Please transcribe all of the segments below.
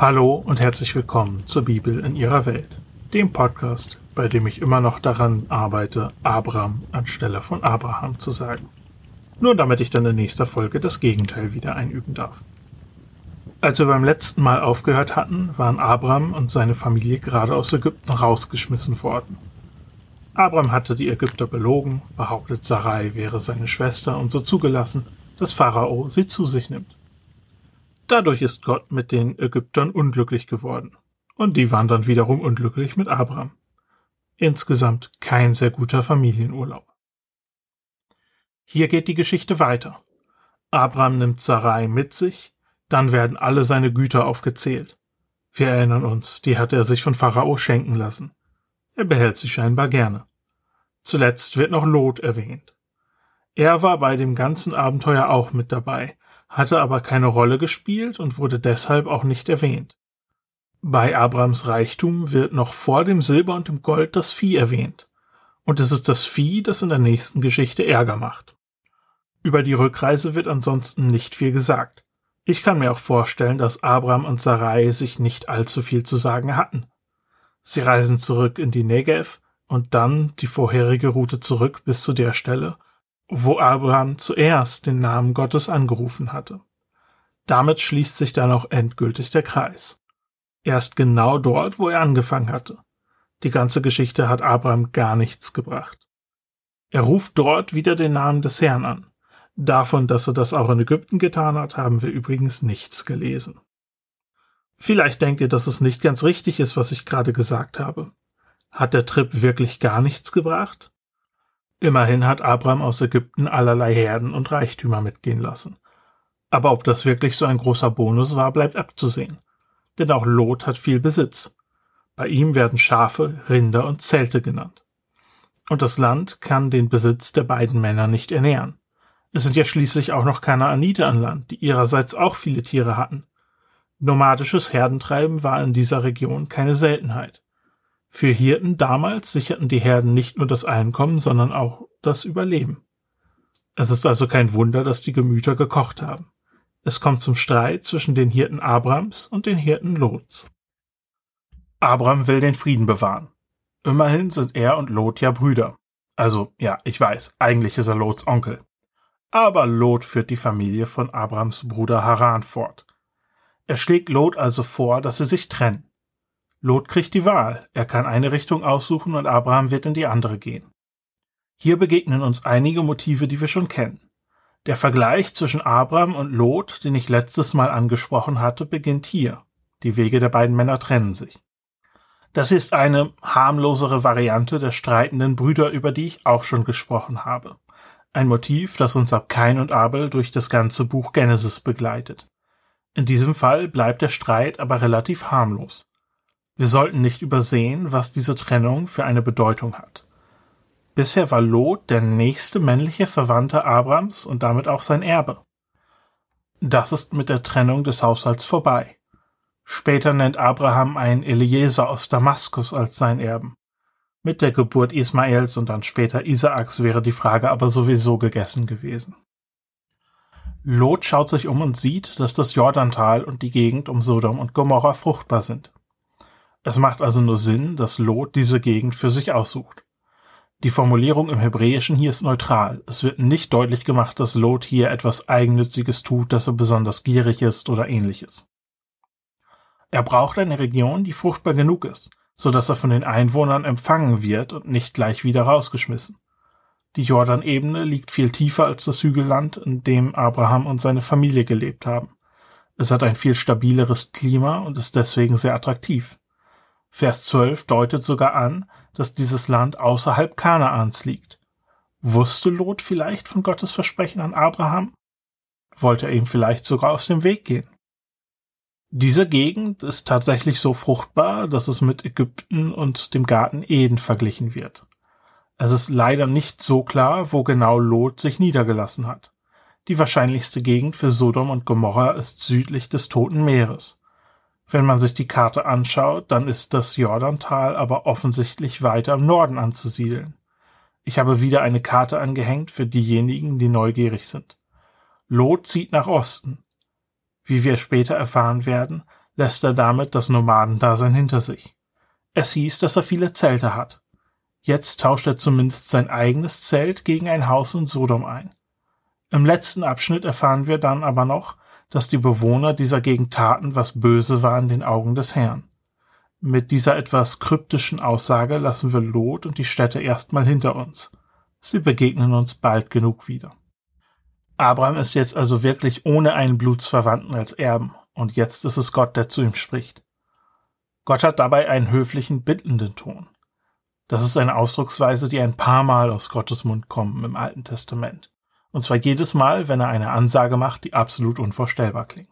Hallo und herzlich willkommen zur Bibel in ihrer Welt, dem Podcast, bei dem ich immer noch daran arbeite, Abraham anstelle von Abraham zu sagen. Nur damit ich dann in nächster Folge das Gegenteil wieder einüben darf. Als wir beim letzten Mal aufgehört hatten, waren Abraham und seine Familie gerade aus Ägypten rausgeschmissen worden. Abraham hatte die Ägypter belogen, behauptet Sarai wäre seine Schwester und so zugelassen, dass Pharao sie zu sich nimmt. Dadurch ist Gott mit den Ägyptern unglücklich geworden. Und die waren dann wiederum unglücklich mit Abraham. Insgesamt kein sehr guter Familienurlaub. Hier geht die Geschichte weiter. Abraham nimmt Sarai mit sich, dann werden alle seine Güter aufgezählt. Wir erinnern uns, die hatte er sich von Pharao schenken lassen. Er behält sie scheinbar gerne. Zuletzt wird noch Lot erwähnt. Er war bei dem ganzen Abenteuer auch mit dabei, hatte aber keine Rolle gespielt und wurde deshalb auch nicht erwähnt. Bei Abrams Reichtum wird noch vor dem Silber und dem Gold das Vieh erwähnt. Und es ist das Vieh, das in der nächsten Geschichte Ärger macht. Über die Rückreise wird ansonsten nicht viel gesagt. Ich kann mir auch vorstellen, dass Abraham und Sarai sich nicht allzu viel zu sagen hatten. Sie reisen zurück in die Negev und dann die vorherige Route zurück bis zu der Stelle, wo Abraham zuerst den Namen Gottes angerufen hatte. Damit schließt sich dann auch endgültig der Kreis. Erst genau dort, wo er angefangen hatte. Die ganze Geschichte hat Abraham gar nichts gebracht. Er ruft dort wieder den Namen des Herrn an. Davon, dass er das auch in Ägypten getan hat, haben wir übrigens nichts gelesen. Vielleicht denkt ihr, dass es nicht ganz richtig ist, was ich gerade gesagt habe. Hat der Trip wirklich gar nichts gebracht? Immerhin hat Abraham aus Ägypten allerlei Herden und Reichtümer mitgehen lassen. Aber ob das wirklich so ein großer Bonus war, bleibt abzusehen. Denn auch Lot hat viel Besitz. Bei ihm werden Schafe, Rinder und Zelte genannt. Und das Land kann den Besitz der beiden Männer nicht ernähren. Es sind ja schließlich auch noch Kanaanite an Land, die ihrerseits auch viele Tiere hatten. Nomadisches Herdentreiben war in dieser Region keine Seltenheit. Für Hirten damals sicherten die Herden nicht nur das Einkommen, sondern auch das Überleben. Es ist also kein Wunder, dass die Gemüter gekocht haben. Es kommt zum Streit zwischen den Hirten Abrams und den Hirten Lots. Abram will den Frieden bewahren. Immerhin sind er und Lot ja Brüder. Also, ja, ich weiß, eigentlich ist er Lots Onkel. Aber Lot führt die Familie von Abrams Bruder Haran fort. Er schlägt Lot also vor, dass sie sich trennen. Lot kriegt die Wahl. Er kann eine Richtung aussuchen und Abraham wird in die andere gehen. Hier begegnen uns einige Motive, die wir schon kennen. Der Vergleich zwischen Abraham und Lot, den ich letztes Mal angesprochen hatte, beginnt hier. Die Wege der beiden Männer trennen sich. Das ist eine harmlosere Variante der streitenden Brüder, über die ich auch schon gesprochen habe. Ein Motiv, das uns ab Kain und Abel durch das ganze Buch Genesis begleitet. In diesem Fall bleibt der Streit aber relativ harmlos. Wir sollten nicht übersehen, was diese Trennung für eine Bedeutung hat. Bisher war Lot der nächste männliche Verwandte Abrams und damit auch sein Erbe. Das ist mit der Trennung des Haushalts vorbei. Später nennt Abraham einen Eliezer aus Damaskus als sein Erben. Mit der Geburt Ismaels und dann später Isaaks wäre die Frage aber sowieso gegessen gewesen. Lot schaut sich um und sieht, dass das Jordantal und die Gegend um Sodom und Gomorra fruchtbar sind. Es macht also nur Sinn, dass Lot diese Gegend für sich aussucht. Die Formulierung im Hebräischen hier ist neutral. Es wird nicht deutlich gemacht, dass Lot hier etwas Eigennütziges tut, dass er besonders gierig ist oder ähnliches. Er braucht eine Region, die fruchtbar genug ist, so dass er von den Einwohnern empfangen wird und nicht gleich wieder rausgeschmissen. Die Jordanebene liegt viel tiefer als das Hügelland, in dem Abraham und seine Familie gelebt haben. Es hat ein viel stabileres Klima und ist deswegen sehr attraktiv. Vers 12 deutet sogar an, dass dieses Land außerhalb Kanaans liegt. Wusste Lot vielleicht von Gottes Versprechen an Abraham? Wollte er ihm vielleicht sogar aus dem Weg gehen? Diese Gegend ist tatsächlich so fruchtbar, dass es mit Ägypten und dem Garten Eden verglichen wird. Es ist leider nicht so klar, wo genau Lot sich niedergelassen hat. Die wahrscheinlichste Gegend für Sodom und Gomorra ist südlich des Toten Meeres. Wenn man sich die Karte anschaut, dann ist das Jordantal aber offensichtlich weiter im Norden anzusiedeln. Ich habe wieder eine Karte angehängt für diejenigen, die neugierig sind. Lot zieht nach Osten. Wie wir später erfahren werden, lässt er damit das Nomadendasein hinter sich. Es hieß, dass er viele Zelte hat. Jetzt tauscht er zumindest sein eigenes Zelt gegen ein Haus in Sodom ein. Im letzten Abschnitt erfahren wir dann aber noch, dass die Bewohner dieser Gegend taten, was böse war in den Augen des Herrn. Mit dieser etwas kryptischen Aussage lassen wir Lot und die Städte erstmal hinter uns. Sie begegnen uns bald genug wieder. Abraham ist jetzt also wirklich ohne einen Blutsverwandten als Erben, und jetzt ist es Gott, der zu ihm spricht. Gott hat dabei einen höflichen, bittenden Ton. Das ist eine Ausdrucksweise, die ein paar Mal aus Gottes Mund kommen im Alten Testament. Und zwar jedes Mal, wenn er eine Ansage macht, die absolut unvorstellbar klingt.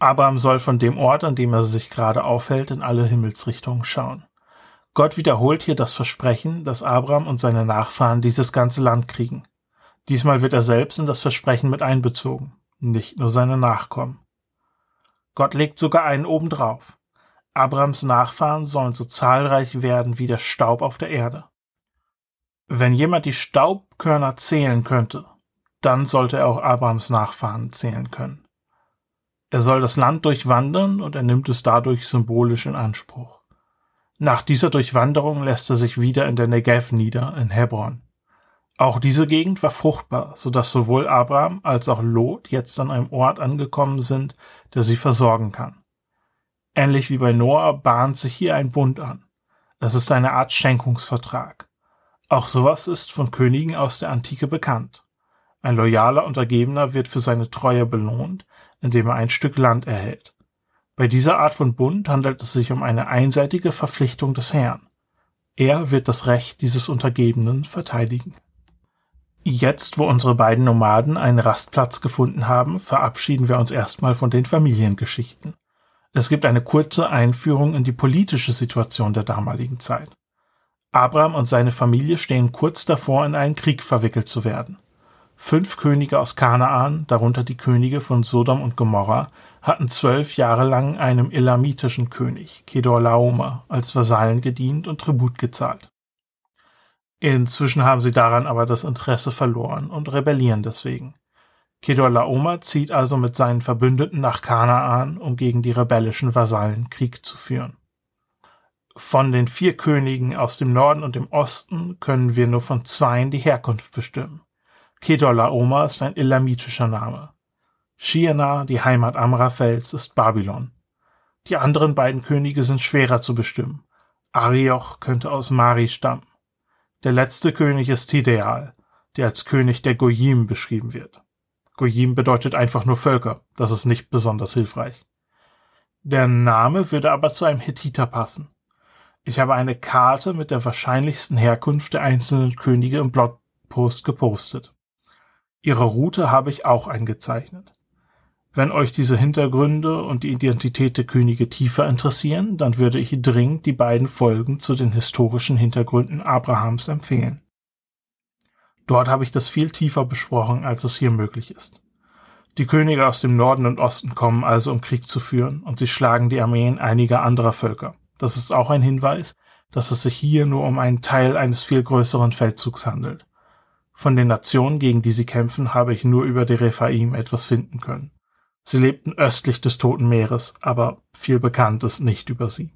Abraham soll von dem Ort, an dem er sich gerade aufhält, in alle Himmelsrichtungen schauen. Gott wiederholt hier das Versprechen, dass Abraham und seine Nachfahren dieses ganze Land kriegen. Diesmal wird er selbst in das Versprechen mit einbezogen, nicht nur seine Nachkommen. Gott legt sogar einen obendrauf. Abrahams Nachfahren sollen so zahlreich werden wie der Staub auf der Erde. Wenn jemand die Staubkörner zählen könnte, dann sollte er auch Abrahams Nachfahren zählen können. Er soll das Land durchwandern und er nimmt es dadurch symbolisch in Anspruch. Nach dieser Durchwanderung lässt er sich wieder in der Negev nieder, in Hebron. Auch diese Gegend war fruchtbar, so dass sowohl Abraham als auch Lot jetzt an einem Ort angekommen sind, der sie versorgen kann. Ähnlich wie bei Noah bahnt sich hier ein Bund an. Es ist eine Art Schenkungsvertrag. Auch sowas ist von Königen aus der Antike bekannt. Ein loyaler Untergebener wird für seine Treue belohnt, indem er ein Stück Land erhält. Bei dieser Art von Bund handelt es sich um eine einseitige Verpflichtung des Herrn. Er wird das Recht dieses Untergebenen verteidigen. Jetzt, wo unsere beiden Nomaden einen Rastplatz gefunden haben, verabschieden wir uns erstmal von den Familiengeschichten. Es gibt eine kurze Einführung in die politische Situation der damaligen Zeit. Abraham und seine Familie stehen kurz davor, in einen Krieg verwickelt zu werden. Fünf Könige aus Kanaan, darunter die Könige von Sodom und Gomorra, hatten zwölf Jahre lang einem elamitischen König, Kedorlaomer, als Vasallen gedient und Tribut gezahlt. Inzwischen haben sie daran aber das Interesse verloren und rebellieren deswegen. Kedorlaomer zieht also mit seinen Verbündeten nach Kanaan, um gegen die rebellischen Vasallen Krieg zu führen. Von den vier Königen aus dem Norden und dem Osten können wir nur von zweien die Herkunft bestimmen. Kedorlaomer ist ein elamitischer Name. Shiana, die Heimat Amraphels, ist Babylon. Die anderen beiden Könige sind schwerer zu bestimmen. Arioch könnte aus Mari stammen. Der letzte König ist Tideal, der als König der Goyim beschrieben wird. Goyim bedeutet einfach nur Völker, das ist nicht besonders hilfreich. Der Name würde aber zu einem Hethiter passen. Ich habe eine Karte mit der wahrscheinlichsten Herkunft der einzelnen Könige im Blogpost gepostet. Ihre Route habe ich auch eingezeichnet. Wenn euch diese Hintergründe und die Identität der Könige tiefer interessieren, dann würde ich dringend die beiden Folgen zu den historischen Hintergründen Abrahams empfehlen. Dort habe ich das viel tiefer besprochen, als es hier möglich ist. Die Könige aus dem Norden und Osten kommen also, um Krieg zu führen, und sie schlagen die Armeen einiger anderer Völker. Das ist auch ein Hinweis, dass es sich hier nur um einen Teil eines viel größeren Feldzugs handelt. Von den Nationen, gegen die sie kämpfen, habe ich nur über die Rephaim etwas finden können. Sie lebten östlich des Toten Meeres, aber viel bekannt ist nicht über sie.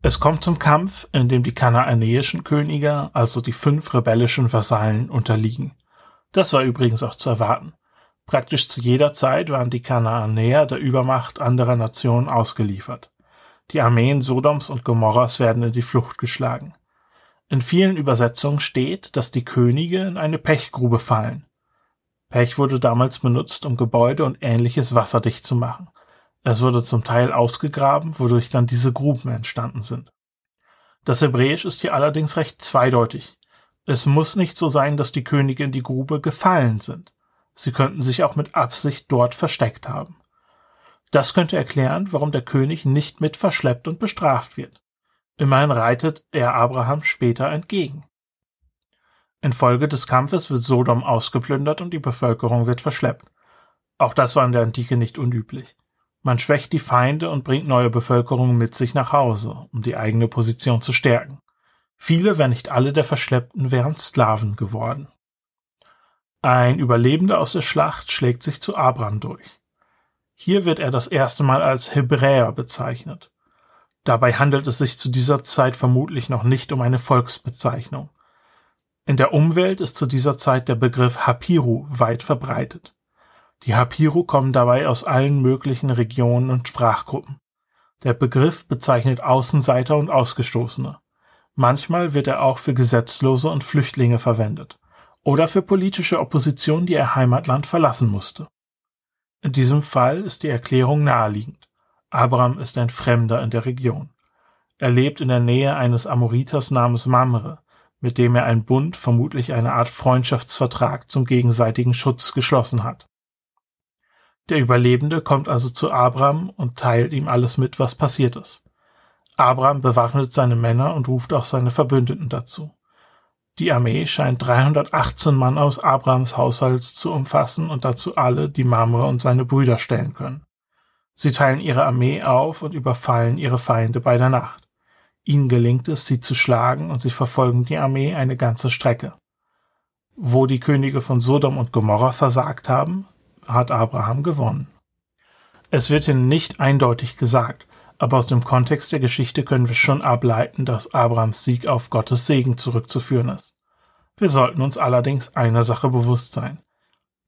Es kommt zum Kampf, in dem die kanaanäischen Könige, also die fünf rebellischen Vasallen, unterliegen. Das war übrigens auch zu erwarten. Praktisch zu jeder Zeit waren die Kanaanäer der Übermacht anderer Nationen ausgeliefert. Die Armeen Sodoms und Gomorras werden in die Flucht geschlagen. In vielen Übersetzungen steht, dass die Könige in eine Pechgrube fallen. Pech wurde damals benutzt, um Gebäude und ähnliches wasserdicht zu machen. Es wurde zum Teil ausgegraben, wodurch dann diese Gruben entstanden sind. Das Hebräisch ist hier allerdings recht zweideutig. Es muss nicht so sein, dass die Könige in die Grube gefallen sind. Sie könnten sich auch mit Absicht dort versteckt haben. Das könnte erklären, warum der König nicht mit verschleppt und bestraft wird. Immerhin reitet er Abraham später entgegen. Infolge des Kampfes wird Sodom ausgeplündert und die Bevölkerung wird verschleppt. Auch das war in der Antike nicht unüblich. Man schwächt die Feinde und bringt neue Bevölkerung mit sich nach Hause, um die eigene Position zu stärken. Viele, wenn nicht alle der Verschleppten wären Sklaven geworden. Ein Überlebender aus der Schlacht schlägt sich zu Abraham durch. Hier wird er das erste Mal als Hebräer bezeichnet. Dabei handelt es sich zu dieser Zeit vermutlich noch nicht um eine Volksbezeichnung. In der Umwelt ist zu dieser Zeit der Begriff Hapiru weit verbreitet. Die Hapiru kommen dabei aus allen möglichen Regionen und Sprachgruppen. Der Begriff bezeichnet Außenseiter und Ausgestoßene. Manchmal wird er auch für Gesetzlose und Flüchtlinge verwendet oder für politische Opposition, die ihr Heimatland verlassen musste. In diesem Fall ist die Erklärung naheliegend. Abraham ist ein Fremder in der Region. Er lebt in der Nähe eines Amoriters namens Mamre, mit dem er ein Bund, vermutlich eine Art Freundschaftsvertrag zum gegenseitigen Schutz geschlossen hat. Der Überlebende kommt also zu Abraham und teilt ihm alles mit, was passiert ist. Abraham bewaffnet seine Männer und ruft auch seine Verbündeten dazu. Die Armee scheint 318 Mann aus Abrahams Haushalt zu umfassen und dazu alle, die Mamre und seine Brüder stellen können. Sie teilen ihre Armee auf und überfallen ihre Feinde bei der Nacht. Ihnen gelingt es, sie zu schlagen und sie verfolgen die Armee eine ganze Strecke. Wo die Könige von Sodom und Gomorra versagt haben, hat Abraham gewonnen. Es wird hier nicht eindeutig gesagt, aber aus dem Kontext der Geschichte können wir schon ableiten, dass Abrahams Sieg auf Gottes Segen zurückzuführen ist. Wir sollten uns allerdings einer Sache bewusst sein.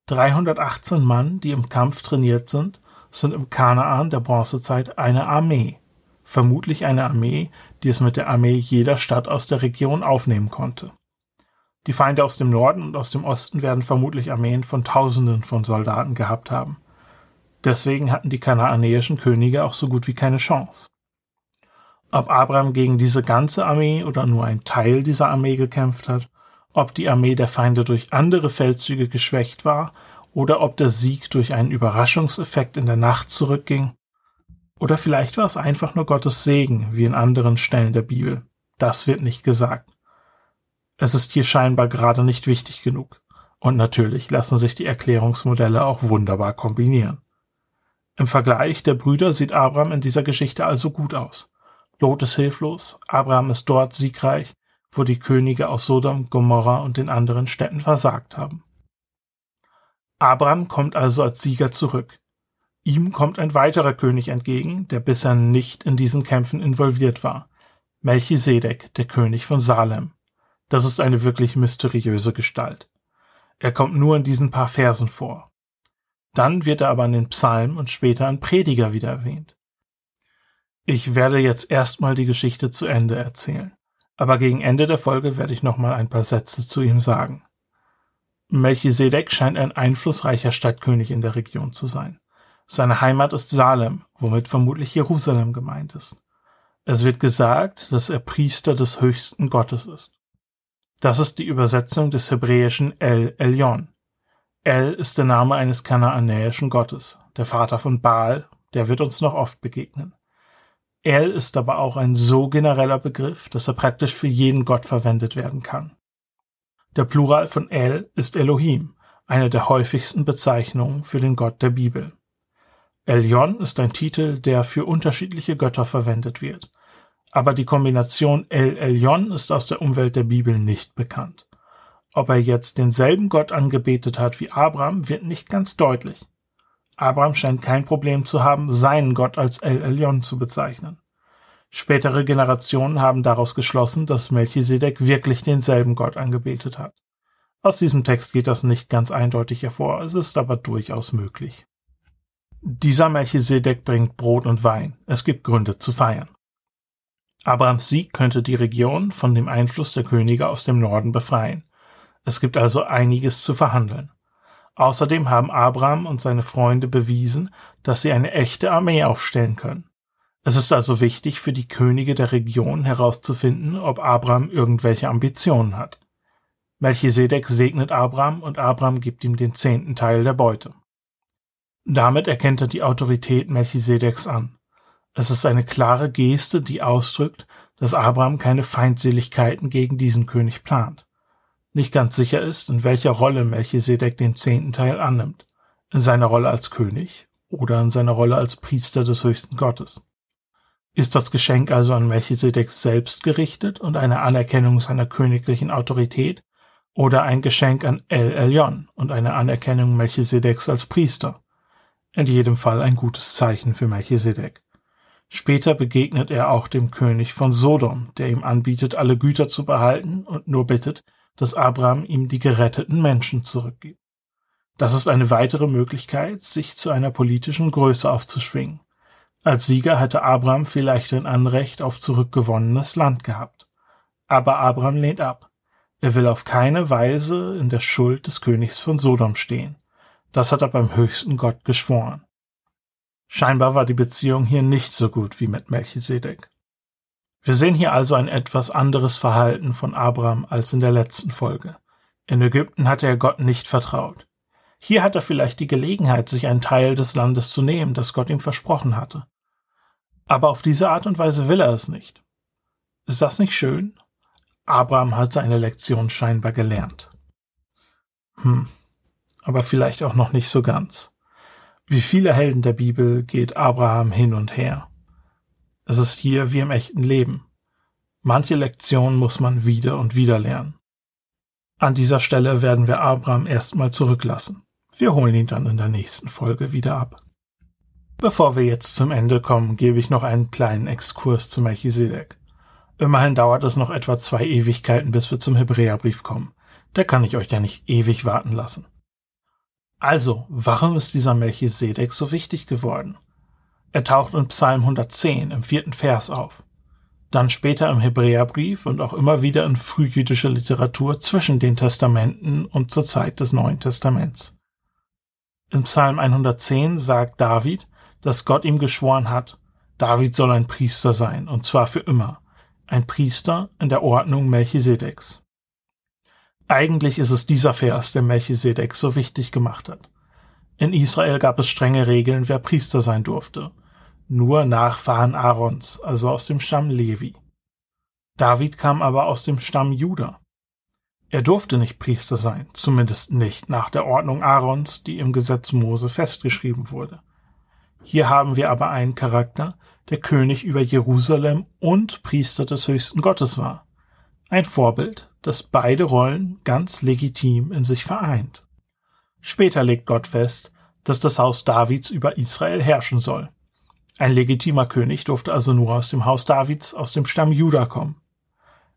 318 Mann, die im Kampf trainiert sind, sind im Kanaan der Bronzezeit eine Armee. Vermutlich eine Armee, die es mit der Armee jeder Stadt aus der Region aufnehmen konnte. Die Feinde aus dem Norden und aus dem Osten werden vermutlich Armeen von Tausenden von Soldaten gehabt haben. Deswegen hatten die kanaanäischen Könige auch so gut wie keine Chance. Ob Abraham gegen diese ganze Armee oder nur ein Teil dieser Armee gekämpft hat, ob die Armee der Feinde durch andere Feldzüge geschwächt war oder ob der Sieg durch einen Überraschungseffekt in der Nacht zurückging, oder vielleicht war es einfach nur Gottes Segen, wie in anderen Stellen der Bibel. Das wird nicht gesagt. Es ist hier scheinbar gerade nicht wichtig genug. Und natürlich lassen sich die Erklärungsmodelle auch wunderbar kombinieren. Im Vergleich der Brüder sieht Abraham in dieser Geschichte also gut aus. Lot ist hilflos, Abraham ist dort siegreich, wo die Könige aus Sodom, Gomorra und den anderen Städten versagt haben. Abraham kommt also als Sieger zurück. Ihm kommt ein weiterer König entgegen, der bisher nicht in diesen Kämpfen involviert war. Melchisedek, der König von Salem. Das ist eine wirklich mysteriöse Gestalt. Er kommt nur in diesen paar Versen vor. Dann wird er aber in den Psalmen und später in Prediger wieder erwähnt. Ich werde jetzt erstmal die Geschichte zu Ende erzählen, aber gegen Ende der Folge werde ich nochmal ein paar Sätze zu ihm sagen. Melchisedek scheint ein einflussreicher Stadtkönig in der Region zu sein. Seine Heimat ist Salem, womit vermutlich Jerusalem gemeint ist. Es wird gesagt, dass er Priester des höchsten Gottes ist. Das ist die Übersetzung des hebräischen El Elyon. El ist der Name eines kanaanäischen Gottes, der Vater von Baal, der wird uns noch oft begegnen. El ist aber auch ein so genereller Begriff, dass er praktisch für jeden Gott verwendet werden kann. Der Plural von El ist Elohim, eine der häufigsten Bezeichnungen für den Gott der Bibel. Elyon ist ein Titel, der für unterschiedliche Götter verwendet wird, aber die Kombination El Elyon ist aus der Umwelt der Bibel nicht bekannt. Ob er jetzt denselben Gott angebetet hat wie Abraham, wird nicht ganz deutlich. Abraham scheint kein Problem zu haben, seinen Gott als El Elyon zu bezeichnen. Spätere Generationen haben daraus geschlossen, dass Melchisedek wirklich denselben Gott angebetet hat. Aus diesem Text geht das nicht ganz eindeutig hervor, es ist aber durchaus möglich. Dieser Melchisedek bringt Brot und Wein. Es gibt Gründe zu feiern. Abrahams Sieg könnte die Region von dem Einfluss der Könige aus dem Norden befreien. Es gibt also einiges zu verhandeln. Außerdem haben Abraham und seine Freunde bewiesen, dass sie eine echte Armee aufstellen können. Es ist also wichtig für die Könige der Region herauszufinden, ob Abraham irgendwelche Ambitionen hat. Melchisedek segnet Abraham und Abraham gibt ihm den zehnten Teil der Beute. Damit erkennt er die Autorität Melchisedeks an. Es ist eine klare Geste, die ausdrückt, dass Abraham keine Feindseligkeiten gegen diesen König plant nicht ganz sicher ist, in welcher Rolle Melchisedek den zehnten Teil annimmt, in seiner Rolle als König oder in seiner Rolle als Priester des höchsten Gottes. Ist das Geschenk also an Melchisedek selbst gerichtet und eine Anerkennung seiner königlichen Autorität oder ein Geschenk an El Elyon und eine Anerkennung Melchisedeks als Priester? In jedem Fall ein gutes Zeichen für Melchisedek. Später begegnet er auch dem König von Sodom, der ihm anbietet, alle Güter zu behalten und nur bittet, dass Abraham ihm die geretteten Menschen zurückgibt. Das ist eine weitere Möglichkeit, sich zu einer politischen Größe aufzuschwingen. Als Sieger hätte Abraham vielleicht ein Anrecht auf zurückgewonnenes Land gehabt. Aber Abraham lehnt ab. Er will auf keine Weise in der Schuld des Königs von Sodom stehen. Das hat er beim höchsten Gott geschworen. Scheinbar war die Beziehung hier nicht so gut wie mit Melchisedek. Wir sehen hier also ein etwas anderes Verhalten von Abraham als in der letzten Folge. In Ägypten hatte er Gott nicht vertraut. Hier hat er vielleicht die Gelegenheit, sich einen Teil des Landes zu nehmen, das Gott ihm versprochen hatte. Aber auf diese Art und Weise will er es nicht. Ist das nicht schön? Abraham hat seine Lektion scheinbar gelernt. Hm, aber vielleicht auch noch nicht so ganz. Wie viele Helden der Bibel geht Abraham hin und her. Es ist hier wie im echten Leben. Manche Lektionen muss man wieder und wieder lernen. An dieser Stelle werden wir Abraham erstmal zurücklassen. Wir holen ihn dann in der nächsten Folge wieder ab. Bevor wir jetzt zum Ende kommen, gebe ich noch einen kleinen Exkurs zu Melchisedek. Immerhin dauert es noch etwa zwei Ewigkeiten, bis wir zum Hebräerbrief kommen. Da kann ich euch ja nicht ewig warten lassen. Also, warum ist dieser Melchisedek so wichtig geworden? Er taucht in Psalm 110 im vierten Vers auf. Dann später im Hebräerbrief und auch immer wieder in frühjüdischer Literatur zwischen den Testamenten und zur Zeit des Neuen Testaments. In Psalm 110 sagt David, dass Gott ihm geschworen hat, David soll ein Priester sein, und zwar für immer. Ein Priester in der Ordnung Melchisedeks. Eigentlich ist es dieser Vers, der Melchisedek so wichtig gemacht hat. In Israel gab es strenge Regeln, wer Priester sein durfte. Nur Nachfahren Aarons, also aus dem Stamm Levi. David kam aber aus dem Stamm Juda. Er durfte nicht Priester sein, zumindest nicht nach der Ordnung Aarons, die im Gesetz Mose festgeschrieben wurde. Hier haben wir aber einen Charakter, der König über Jerusalem und Priester des höchsten Gottes war. Ein Vorbild, das beide Rollen ganz legitim in sich vereint. Später legt Gott fest, dass das Haus Davids über Israel herrschen soll. Ein legitimer König durfte also nur aus dem Haus Davids, aus dem Stamm Juda kommen.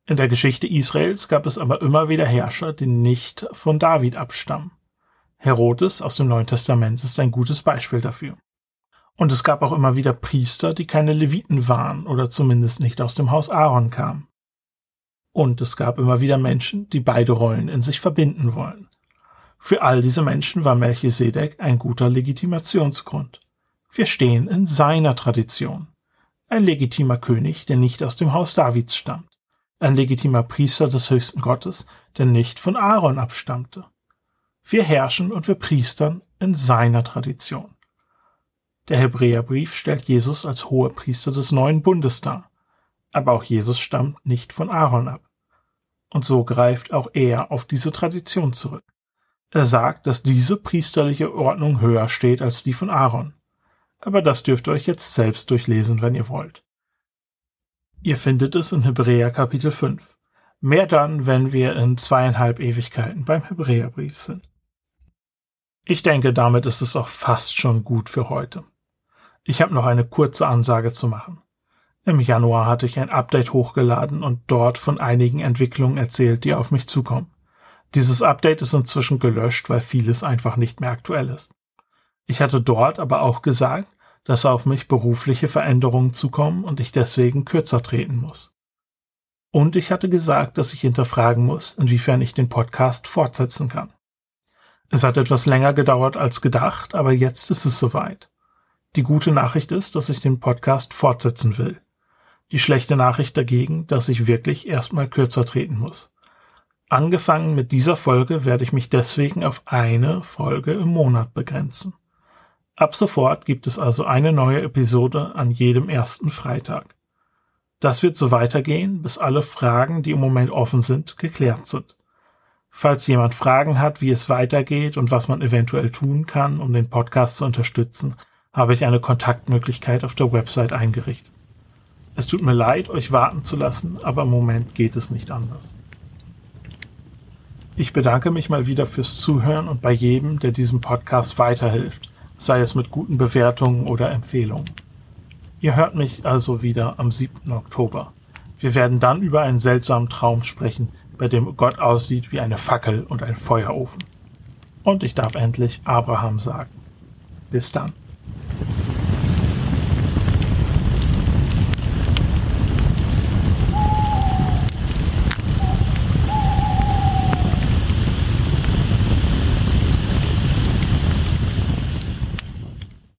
In der Geschichte Israels gab es aber immer wieder Herrscher, die nicht von David abstammen. Herodes aus dem Neuen Testament ist ein gutes Beispiel dafür. Und es gab auch immer wieder Priester, die keine Leviten waren oder zumindest nicht aus dem Haus Aaron kamen. Und es gab immer wieder Menschen, die beide Rollen in sich verbinden wollen. Für all diese Menschen war Melchisedek ein guter Legitimationsgrund. Wir stehen in seiner Tradition. Ein legitimer König, der nicht aus dem Haus Davids stammt. Ein legitimer Priester des höchsten Gottes, der nicht von Aaron abstammte. Wir herrschen und wir priestern in seiner Tradition. Der Hebräerbrief stellt Jesus als Hohepriester des neuen Bundes dar. Aber auch Jesus stammt nicht von Aaron ab. Und so greift auch er auf diese Tradition zurück. Er sagt, dass diese priesterliche Ordnung höher steht als die von Aaron. Aber das dürft ihr euch jetzt selbst durchlesen, wenn ihr wollt. Ihr findet es in Hebräer Kapitel 5. Mehr dann, wenn wir in zweieinhalb Ewigkeiten beim Hebräerbrief sind. Ich denke, damit ist es auch fast schon gut für heute. Ich habe noch eine kurze Ansage zu machen. Im Januar hatte ich ein Update hochgeladen und dort von einigen Entwicklungen erzählt, die auf mich zukommen. Dieses Update ist inzwischen gelöscht, weil vieles einfach nicht mehr aktuell ist. Ich hatte dort aber auch gesagt, dass auf mich berufliche Veränderungen zukommen und ich deswegen kürzer treten muss. Und ich hatte gesagt, dass ich hinterfragen muss, inwiefern ich den Podcast fortsetzen kann. Es hat etwas länger gedauert als gedacht, aber jetzt ist es soweit. Die gute Nachricht ist, dass ich den Podcast fortsetzen will. Die schlechte Nachricht dagegen, dass ich wirklich erstmal kürzer treten muss. Angefangen mit dieser Folge werde ich mich deswegen auf eine Folge im Monat begrenzen. Ab sofort gibt es also eine neue Episode an jedem ersten Freitag. Das wird so weitergehen, bis alle Fragen, die im Moment offen sind, geklärt sind. Falls jemand Fragen hat, wie es weitergeht und was man eventuell tun kann, um den Podcast zu unterstützen, habe ich eine Kontaktmöglichkeit auf der Website eingerichtet. Es tut mir leid, euch warten zu lassen, aber im Moment geht es nicht anders. Ich bedanke mich mal wieder fürs Zuhören und bei jedem, der diesem Podcast weiterhilft, sei es mit guten Bewertungen oder Empfehlungen. Ihr hört mich also wieder am 7. Oktober. Wir werden dann über einen seltsamen Traum sprechen, bei dem Gott aussieht wie eine Fackel und ein Feuerofen. Und ich darf endlich Abraham sagen. Bis dann.